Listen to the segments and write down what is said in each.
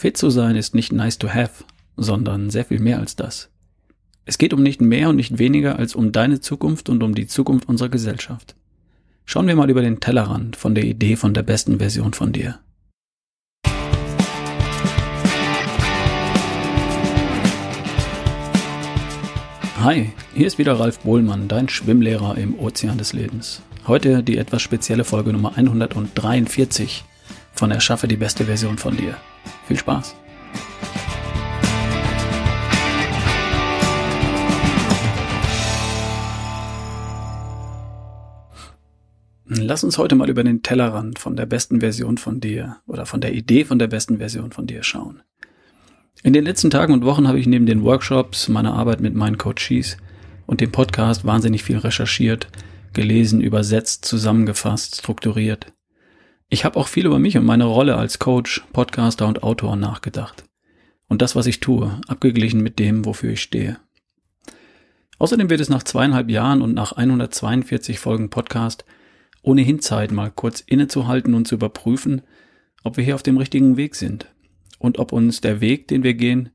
Fit zu sein ist nicht nice to have, sondern sehr viel mehr als das. Es geht um nicht mehr und nicht weniger als um deine Zukunft und um die Zukunft unserer Gesellschaft. Schauen wir mal über den Tellerrand von der Idee von der besten Version von dir. Hi, hier ist wieder Ralf Bohlmann, dein Schwimmlehrer im Ozean des Lebens. Heute die etwas spezielle Folge Nummer 143 von Erschaffe die beste Version von dir. Viel Spaß! Lass uns heute mal über den Tellerrand von der besten Version von dir oder von der Idee von der besten Version von dir schauen. In den letzten Tagen und Wochen habe ich neben den Workshops, meiner Arbeit mit meinen Coaches und dem Podcast wahnsinnig viel recherchiert, gelesen, übersetzt, zusammengefasst, strukturiert. Ich habe auch viel über mich und meine Rolle als Coach, Podcaster und Autor nachgedacht. Und das, was ich tue, abgeglichen mit dem, wofür ich stehe. Außerdem wird es nach zweieinhalb Jahren und nach 142 Folgen Podcast ohnehin Zeit, mal kurz innezuhalten und zu überprüfen, ob wir hier auf dem richtigen Weg sind und ob uns der Weg, den wir gehen,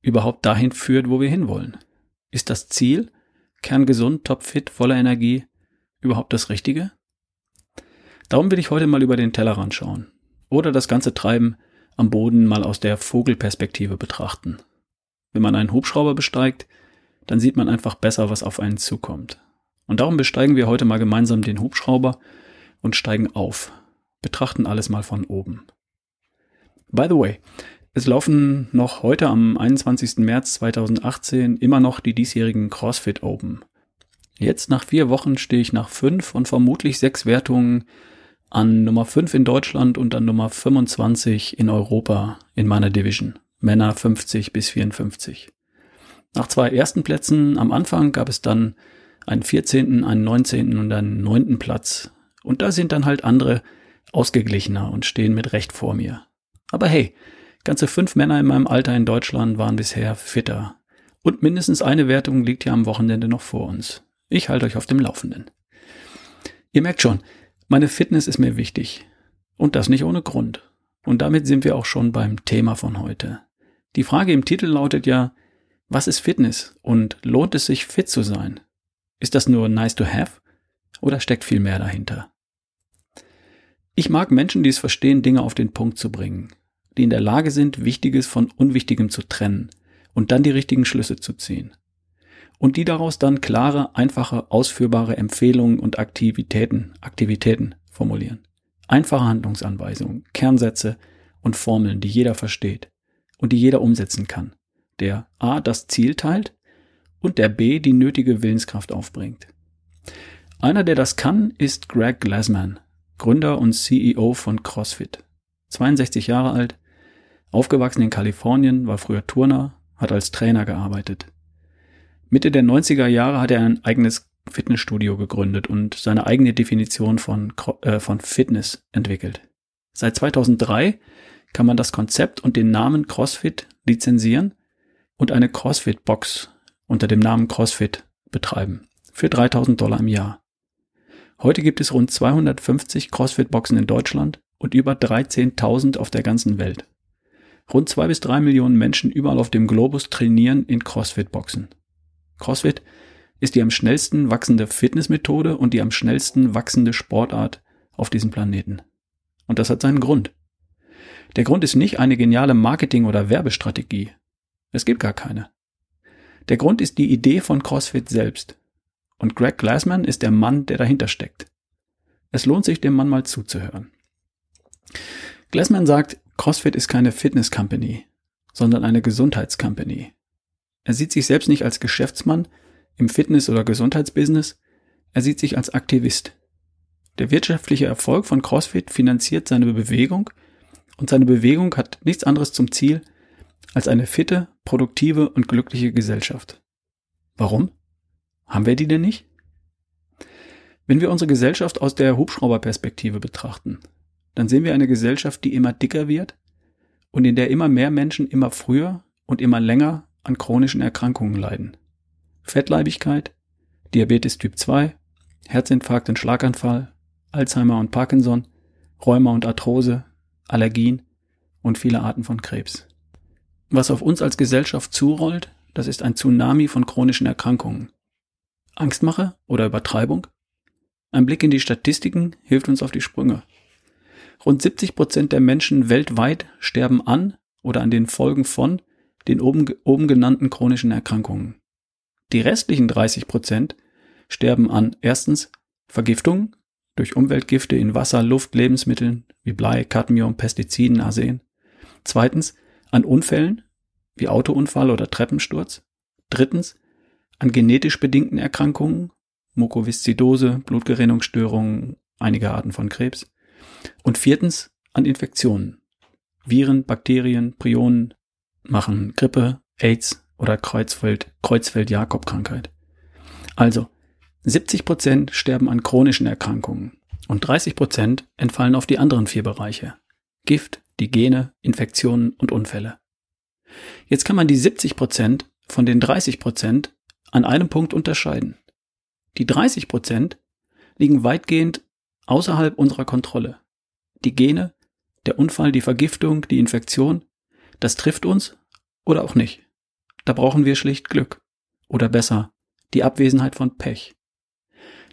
überhaupt dahin führt, wo wir hinwollen. Ist das Ziel, kerngesund, topfit, voller Energie, überhaupt das Richtige? Darum will ich heute mal über den Tellerrand schauen oder das ganze Treiben am Boden mal aus der Vogelperspektive betrachten. Wenn man einen Hubschrauber besteigt, dann sieht man einfach besser, was auf einen zukommt. Und darum besteigen wir heute mal gemeinsam den Hubschrauber und steigen auf, betrachten alles mal von oben. By the way, es laufen noch heute am 21. März 2018 immer noch die diesjährigen CrossFit Open. Jetzt nach vier Wochen stehe ich nach fünf und vermutlich sechs Wertungen an Nummer 5 in Deutschland und an Nummer 25 in Europa in meiner Division. Männer 50 bis 54. Nach zwei ersten Plätzen am Anfang gab es dann einen 14., einen 19. und einen 9. Platz. Und da sind dann halt andere ausgeglichener und stehen mit Recht vor mir. Aber hey, ganze fünf Männer in meinem Alter in Deutschland waren bisher fitter. Und mindestens eine Wertung liegt ja am Wochenende noch vor uns. Ich halte euch auf dem Laufenden. Ihr merkt schon, meine Fitness ist mir wichtig. Und das nicht ohne Grund. Und damit sind wir auch schon beim Thema von heute. Die Frage im Titel lautet ja, was ist Fitness und lohnt es sich fit zu sein? Ist das nur nice to have oder steckt viel mehr dahinter? Ich mag Menschen, die es verstehen, Dinge auf den Punkt zu bringen die in der Lage sind, Wichtiges von Unwichtigem zu trennen und dann die richtigen Schlüsse zu ziehen. Und die daraus dann klare, einfache, ausführbare Empfehlungen und Aktivitäten, Aktivitäten formulieren. Einfache Handlungsanweisungen, Kernsätze und Formeln, die jeder versteht und die jeder umsetzen kann, der A das Ziel teilt und der B die nötige Willenskraft aufbringt. Einer, der das kann, ist Greg Glassman, Gründer und CEO von CrossFit. 62 Jahre alt, Aufgewachsen in Kalifornien, war früher Turner, hat als Trainer gearbeitet. Mitte der 90er Jahre hat er ein eigenes Fitnessstudio gegründet und seine eigene Definition von, äh, von Fitness entwickelt. Seit 2003 kann man das Konzept und den Namen CrossFit lizenzieren und eine CrossFit-Box unter dem Namen CrossFit betreiben. Für 3000 Dollar im Jahr. Heute gibt es rund 250 CrossFit-Boxen in Deutschland und über 13.000 auf der ganzen Welt. Rund zwei bis drei Millionen Menschen überall auf dem Globus trainieren in CrossFit-Boxen. CrossFit ist die am schnellsten wachsende Fitnessmethode und die am schnellsten wachsende Sportart auf diesem Planeten. Und das hat seinen Grund. Der Grund ist nicht eine geniale Marketing- oder Werbestrategie. Es gibt gar keine. Der Grund ist die Idee von CrossFit selbst. Und Greg Glassman ist der Mann, der dahinter steckt. Es lohnt sich, dem Mann mal zuzuhören. Glassman sagt, CrossFit ist keine Fitness Company, sondern eine Gesundheitscompany. Er sieht sich selbst nicht als Geschäftsmann im Fitness- oder Gesundheitsbusiness, er sieht sich als Aktivist. Der wirtschaftliche Erfolg von CrossFit finanziert seine Bewegung und seine Bewegung hat nichts anderes zum Ziel als eine fitte, produktive und glückliche Gesellschaft. Warum? Haben wir die denn nicht? Wenn wir unsere Gesellschaft aus der Hubschrauberperspektive betrachten, dann sehen wir eine Gesellschaft, die immer dicker wird und in der immer mehr Menschen immer früher und immer länger an chronischen Erkrankungen leiden. Fettleibigkeit, Diabetes Typ 2, Herzinfarkt und Schlaganfall, Alzheimer und Parkinson, Rheuma und Arthrose, Allergien und viele Arten von Krebs. Was auf uns als Gesellschaft zurollt, das ist ein Tsunami von chronischen Erkrankungen. Angstmache oder Übertreibung? Ein Blick in die Statistiken hilft uns auf die Sprünge. Rund 70 Prozent der Menschen weltweit sterben an oder an den Folgen von den oben, oben genannten chronischen Erkrankungen. Die restlichen 30 Prozent sterben an erstens Vergiftung durch Umweltgifte in Wasser, Luft, Lebensmitteln wie Blei, Cadmium, Pestiziden, Arsen. Zweitens an Unfällen wie Autounfall oder Treppensturz. Drittens an genetisch bedingten Erkrankungen, Mukoviszidose, Blutgerinnungsstörungen, einige Arten von Krebs. Und viertens an Infektionen. Viren, Bakterien, Prionen machen Grippe, AIDS oder Kreuzfeld, Kreuzfeld-Jakob-Krankheit. Also 70 Prozent sterben an chronischen Erkrankungen und 30 Prozent entfallen auf die anderen vier Bereiche. Gift, die Gene, Infektionen und Unfälle. Jetzt kann man die 70 Prozent von den 30 Prozent an einem Punkt unterscheiden. Die 30 Prozent liegen weitgehend außerhalb unserer Kontrolle. Die Gene, der Unfall, die Vergiftung, die Infektion, das trifft uns oder auch nicht. Da brauchen wir schlicht Glück. Oder besser, die Abwesenheit von Pech.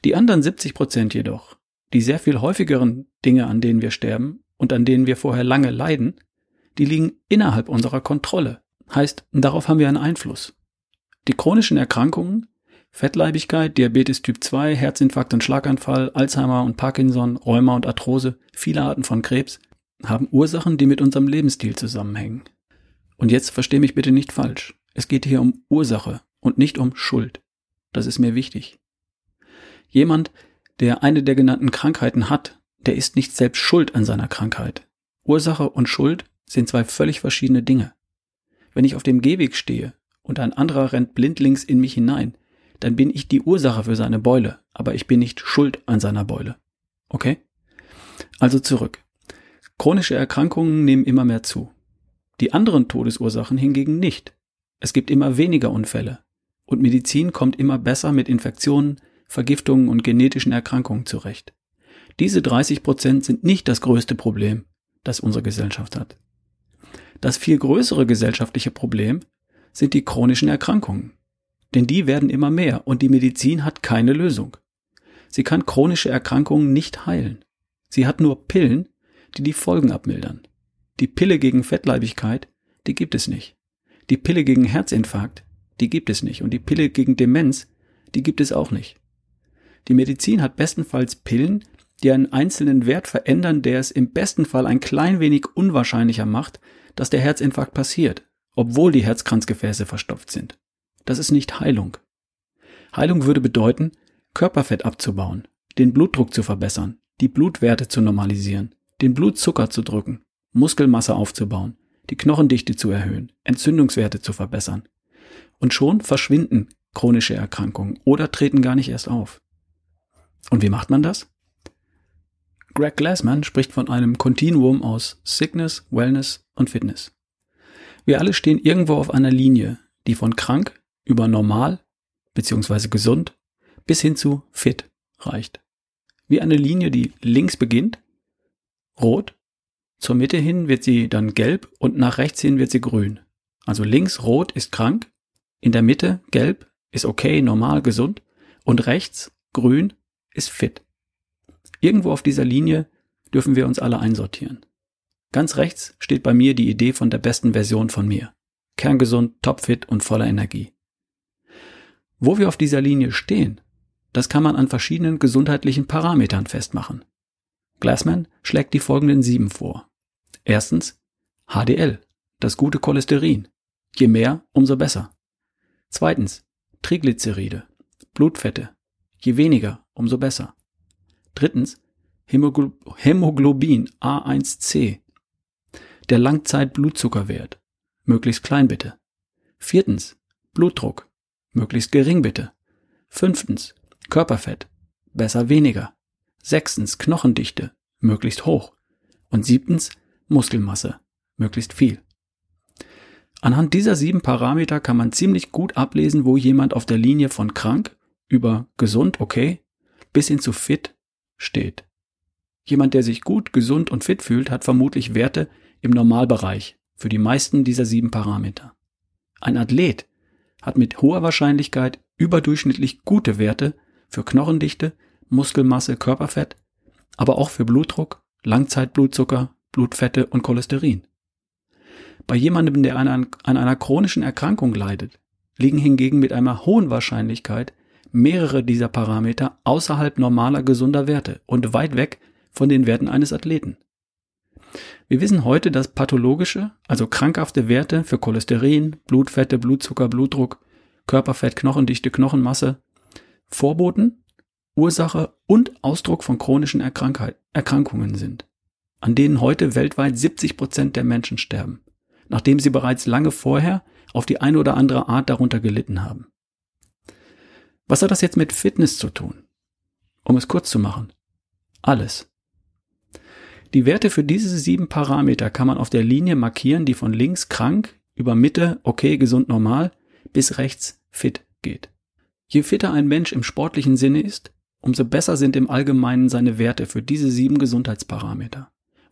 Die anderen 70 Prozent jedoch, die sehr viel häufigeren Dinge, an denen wir sterben und an denen wir vorher lange leiden, die liegen innerhalb unserer Kontrolle. Heißt, darauf haben wir einen Einfluss. Die chronischen Erkrankungen, Fettleibigkeit, Diabetes Typ 2, Herzinfarkt und Schlaganfall, Alzheimer und Parkinson, Rheuma und Arthrose, viele Arten von Krebs, haben Ursachen, die mit unserem Lebensstil zusammenhängen. Und jetzt versteh mich bitte nicht falsch. Es geht hier um Ursache und nicht um Schuld. Das ist mir wichtig. Jemand, der eine der genannten Krankheiten hat, der ist nicht selbst schuld an seiner Krankheit. Ursache und Schuld sind zwei völlig verschiedene Dinge. Wenn ich auf dem Gehweg stehe und ein anderer rennt blindlings in mich hinein, dann bin ich die Ursache für seine Beule, aber ich bin nicht schuld an seiner Beule. Okay? Also zurück. Chronische Erkrankungen nehmen immer mehr zu. Die anderen Todesursachen hingegen nicht. Es gibt immer weniger Unfälle. Und Medizin kommt immer besser mit Infektionen, Vergiftungen und genetischen Erkrankungen zurecht. Diese 30 Prozent sind nicht das größte Problem, das unsere Gesellschaft hat. Das viel größere gesellschaftliche Problem sind die chronischen Erkrankungen. Denn die werden immer mehr und die Medizin hat keine Lösung. Sie kann chronische Erkrankungen nicht heilen. Sie hat nur Pillen, die die Folgen abmildern. Die Pille gegen Fettleibigkeit, die gibt es nicht. Die Pille gegen Herzinfarkt, die gibt es nicht. Und die Pille gegen Demenz, die gibt es auch nicht. Die Medizin hat bestenfalls Pillen, die einen einzelnen Wert verändern, der es im besten Fall ein klein wenig unwahrscheinlicher macht, dass der Herzinfarkt passiert, obwohl die Herzkranzgefäße verstopft sind. Das ist nicht Heilung. Heilung würde bedeuten, Körperfett abzubauen, den Blutdruck zu verbessern, die Blutwerte zu normalisieren, den Blutzucker zu drücken, Muskelmasse aufzubauen, die Knochendichte zu erhöhen, Entzündungswerte zu verbessern. Und schon verschwinden chronische Erkrankungen oder treten gar nicht erst auf. Und wie macht man das? Greg Glassman spricht von einem Kontinuum aus Sickness, Wellness und Fitness. Wir alle stehen irgendwo auf einer Linie, die von krank über normal bzw. gesund bis hin zu fit reicht. Wie eine Linie, die links beginnt, rot, zur Mitte hin wird sie dann gelb und nach rechts hin wird sie grün. Also links rot ist krank, in der Mitte gelb ist okay, normal, gesund und rechts grün ist fit. Irgendwo auf dieser Linie dürfen wir uns alle einsortieren. Ganz rechts steht bei mir die Idee von der besten Version von mir. Kerngesund, topfit und voller Energie. Wo wir auf dieser Linie stehen, das kann man an verschiedenen gesundheitlichen Parametern festmachen. Glassman schlägt die folgenden sieben vor. Erstens HDL, das gute Cholesterin. Je mehr, umso besser. Zweitens Triglyceride, Blutfette. Je weniger, umso besser. Drittens, Hämoglobin A1C. Der Langzeitblutzuckerwert. Möglichst klein bitte. Viertens, Blutdruck. Möglichst gering bitte. Fünftens, Körperfett. Besser weniger. Sechstens, Knochendichte. Möglichst hoch. Und siebtens, Muskelmasse. Möglichst viel. Anhand dieser sieben Parameter kann man ziemlich gut ablesen, wo jemand auf der Linie von krank über gesund, okay, bis hin zu fit steht. Jemand, der sich gut, gesund und fit fühlt, hat vermutlich Werte im Normalbereich für die meisten dieser sieben Parameter. Ein Athlet hat mit hoher Wahrscheinlichkeit überdurchschnittlich gute Werte für Knochendichte, Muskelmasse, Körperfett, aber auch für Blutdruck, Langzeitblutzucker, Blutfette und Cholesterin. Bei jemandem, der an, an einer chronischen Erkrankung leidet, liegen hingegen mit einer hohen Wahrscheinlichkeit mehrere dieser Parameter außerhalb normaler gesunder Werte und weit weg von den Werten eines Athleten. Wir wissen heute, dass pathologische, also krankhafte Werte für Cholesterin, Blutfette, Blutzucker, Blutdruck, Körperfett, Knochendichte, Knochenmasse Vorboten, Ursache und Ausdruck von chronischen Erkrankungen sind, an denen heute weltweit 70 Prozent der Menschen sterben, nachdem sie bereits lange vorher auf die eine oder andere Art darunter gelitten haben. Was hat das jetzt mit Fitness zu tun? Um es kurz zu machen. Alles. Die Werte für diese sieben Parameter kann man auf der Linie markieren, die von links krank über Mitte okay, gesund, normal bis rechts fit geht. Je fitter ein Mensch im sportlichen Sinne ist, umso besser sind im Allgemeinen seine Werte für diese sieben Gesundheitsparameter.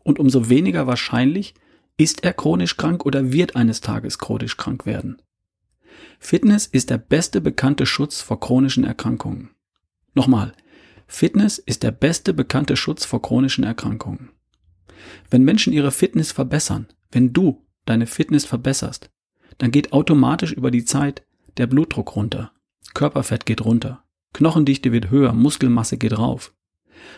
Und umso weniger wahrscheinlich ist er chronisch krank oder wird eines Tages chronisch krank werden. Fitness ist der beste bekannte Schutz vor chronischen Erkrankungen. Nochmal, Fitness ist der beste bekannte Schutz vor chronischen Erkrankungen. Wenn Menschen ihre Fitness verbessern, wenn du deine Fitness verbesserst, dann geht automatisch über die Zeit der Blutdruck runter, Körperfett geht runter, Knochendichte wird höher, Muskelmasse geht rauf.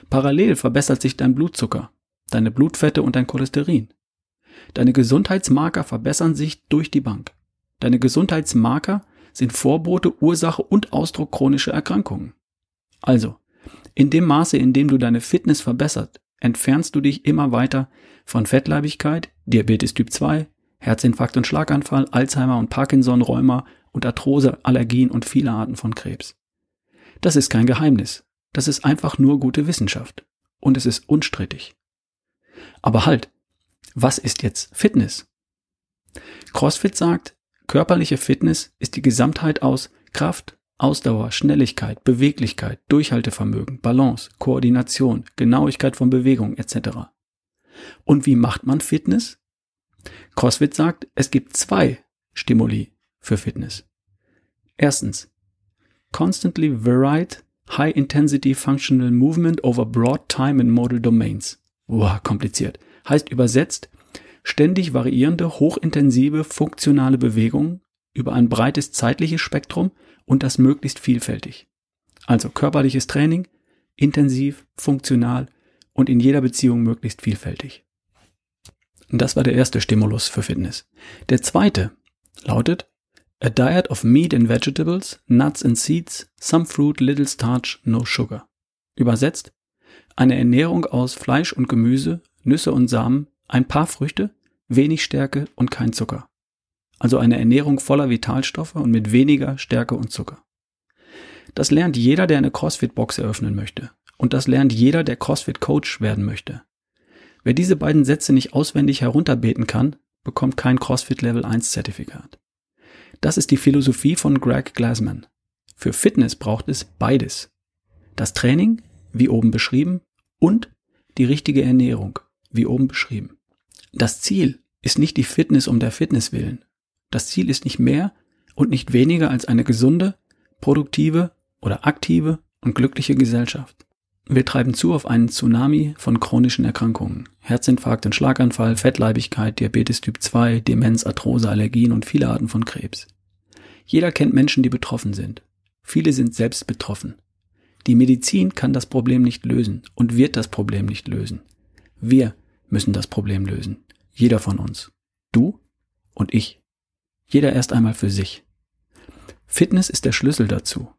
Parallel verbessert sich dein Blutzucker, deine Blutfette und dein Cholesterin. Deine Gesundheitsmarker verbessern sich durch die Bank. Deine Gesundheitsmarker sind Vorbote, Ursache und Ausdruck chronischer Erkrankungen. Also, in dem Maße, in dem du deine Fitness verbessert, entfernst du dich immer weiter von Fettleibigkeit, Diabetes Typ 2, Herzinfarkt und Schlaganfall, Alzheimer und Parkinson, Rheuma und Arthrose, Allergien und viele Arten von Krebs. Das ist kein Geheimnis. Das ist einfach nur gute Wissenschaft. Und es ist unstrittig. Aber halt, was ist jetzt Fitness? CrossFit sagt, körperliche Fitness ist die Gesamtheit aus Kraft, Ausdauer, Schnelligkeit, Beweglichkeit, Durchhaltevermögen, Balance, Koordination, Genauigkeit von Bewegung etc. Und wie macht man Fitness? CrossFit sagt, es gibt zwei Stimuli für Fitness. Erstens, constantly varied high intensity functional movement over broad time and modal domains. Wow, kompliziert. Heißt übersetzt, ständig variierende, hochintensive, funktionale Bewegungen über ein breites zeitliches Spektrum und das möglichst vielfältig. Also körperliches Training, intensiv, funktional und in jeder Beziehung möglichst vielfältig. Das war der erste Stimulus für Fitness. Der zweite lautet A diet of meat and vegetables, nuts and seeds, some fruit, little starch, no sugar. Übersetzt eine Ernährung aus Fleisch und Gemüse, Nüsse und Samen, ein paar Früchte, wenig Stärke und kein Zucker. Also eine Ernährung voller Vitalstoffe und mit weniger Stärke und Zucker. Das lernt jeder, der eine CrossFit-Box eröffnen möchte. Und das lernt jeder, der CrossFit-Coach werden möchte. Wer diese beiden Sätze nicht auswendig herunterbeten kann, bekommt kein CrossFit Level 1 Zertifikat. Das ist die Philosophie von Greg Glassman. Für Fitness braucht es beides. Das Training, wie oben beschrieben, und die richtige Ernährung, wie oben beschrieben. Das Ziel ist nicht die Fitness um der Fitness willen. Das Ziel ist nicht mehr und nicht weniger als eine gesunde, produktive oder aktive und glückliche Gesellschaft. Wir treiben zu auf einen Tsunami von chronischen Erkrankungen. Herzinfarkt und Schlaganfall, Fettleibigkeit, Diabetes Typ 2, Demenz, Arthrose, Allergien und viele Arten von Krebs. Jeder kennt Menschen, die betroffen sind. Viele sind selbst betroffen. Die Medizin kann das Problem nicht lösen und wird das Problem nicht lösen. Wir müssen das Problem lösen. Jeder von uns. Du und ich. Jeder erst einmal für sich. Fitness ist der Schlüssel dazu.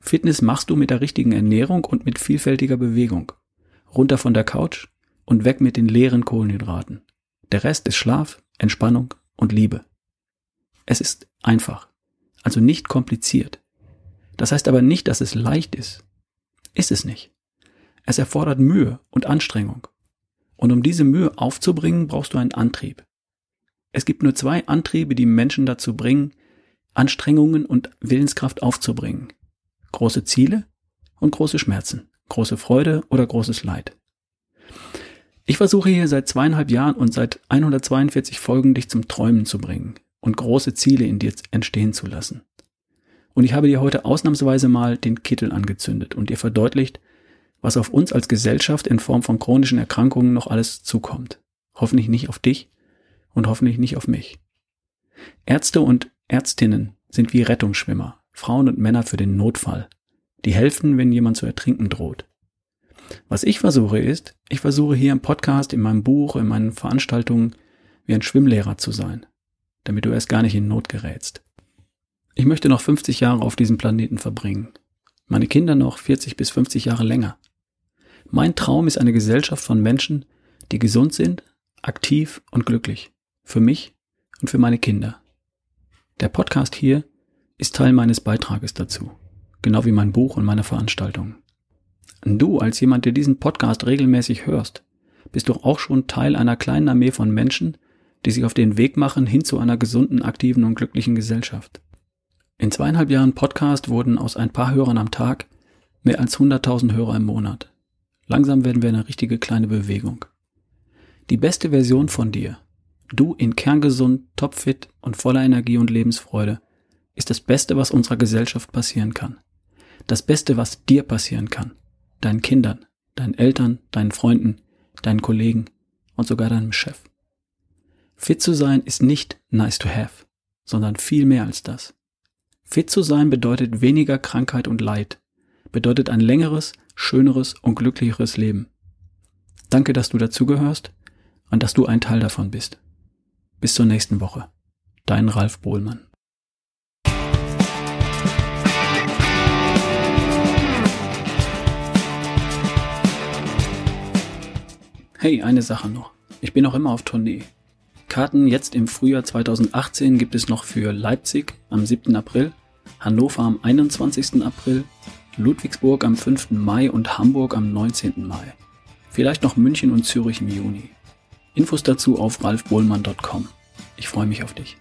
Fitness machst du mit der richtigen Ernährung und mit vielfältiger Bewegung. Runter von der Couch und weg mit den leeren Kohlenhydraten. Der Rest ist Schlaf, Entspannung und Liebe. Es ist einfach, also nicht kompliziert. Das heißt aber nicht, dass es leicht ist. Ist es nicht. Es erfordert Mühe und Anstrengung. Und um diese Mühe aufzubringen, brauchst du einen Antrieb. Es gibt nur zwei Antriebe, die Menschen dazu bringen, Anstrengungen und Willenskraft aufzubringen große Ziele und große Schmerzen, große Freude oder großes Leid. Ich versuche hier seit zweieinhalb Jahren und seit 142 Folgen dich zum Träumen zu bringen und große Ziele in dir entstehen zu lassen. Und ich habe dir heute ausnahmsweise mal den Kittel angezündet und dir verdeutlicht, was auf uns als Gesellschaft in Form von chronischen Erkrankungen noch alles zukommt. Hoffentlich nicht auf dich und hoffentlich nicht auf mich. Ärzte und Ärztinnen sind wie Rettungsschwimmer, Frauen und Männer für den Notfall. Die helfen, wenn jemand zu ertrinken droht. Was ich versuche ist, ich versuche hier im Podcast, in meinem Buch, in meinen Veranstaltungen wie ein Schwimmlehrer zu sein, damit du erst gar nicht in Not gerätst. Ich möchte noch 50 Jahre auf diesem Planeten verbringen. Meine Kinder noch 40 bis 50 Jahre länger. Mein Traum ist eine Gesellschaft von Menschen, die gesund sind, aktiv und glücklich. Für mich und für meine Kinder. Der Podcast hier ist Teil meines Beitrages dazu. Genau wie mein Buch und meine Veranstaltungen. Du, als jemand, der diesen Podcast regelmäßig hörst, bist doch auch schon Teil einer kleinen Armee von Menschen, die sich auf den Weg machen hin zu einer gesunden, aktiven und glücklichen Gesellschaft. In zweieinhalb Jahren Podcast wurden aus ein paar Hörern am Tag mehr als 100.000 Hörer im Monat. Langsam werden wir eine richtige kleine Bewegung. Die beste Version von dir, du in kerngesund, topfit und voller Energie und Lebensfreude, ist das Beste, was unserer Gesellschaft passieren kann. Das Beste, was dir passieren kann deinen Kindern, deinen Eltern, deinen Freunden, deinen Kollegen und sogar deinem Chef. Fit zu sein ist nicht nice to have, sondern viel mehr als das. Fit zu sein bedeutet weniger Krankheit und Leid, bedeutet ein längeres, schöneres und glücklicheres Leben. Danke, dass du dazugehörst und dass du ein Teil davon bist. Bis zur nächsten Woche. Dein Ralf Bohlmann. Hey, eine Sache noch. Ich bin noch immer auf Tournee. Karten jetzt im Frühjahr 2018 gibt es noch für Leipzig am 7. April, Hannover am 21. April, Ludwigsburg am 5. Mai und Hamburg am 19. Mai. Vielleicht noch München und Zürich im Juni. Infos dazu auf ralfbohlmann.com. Ich freue mich auf dich.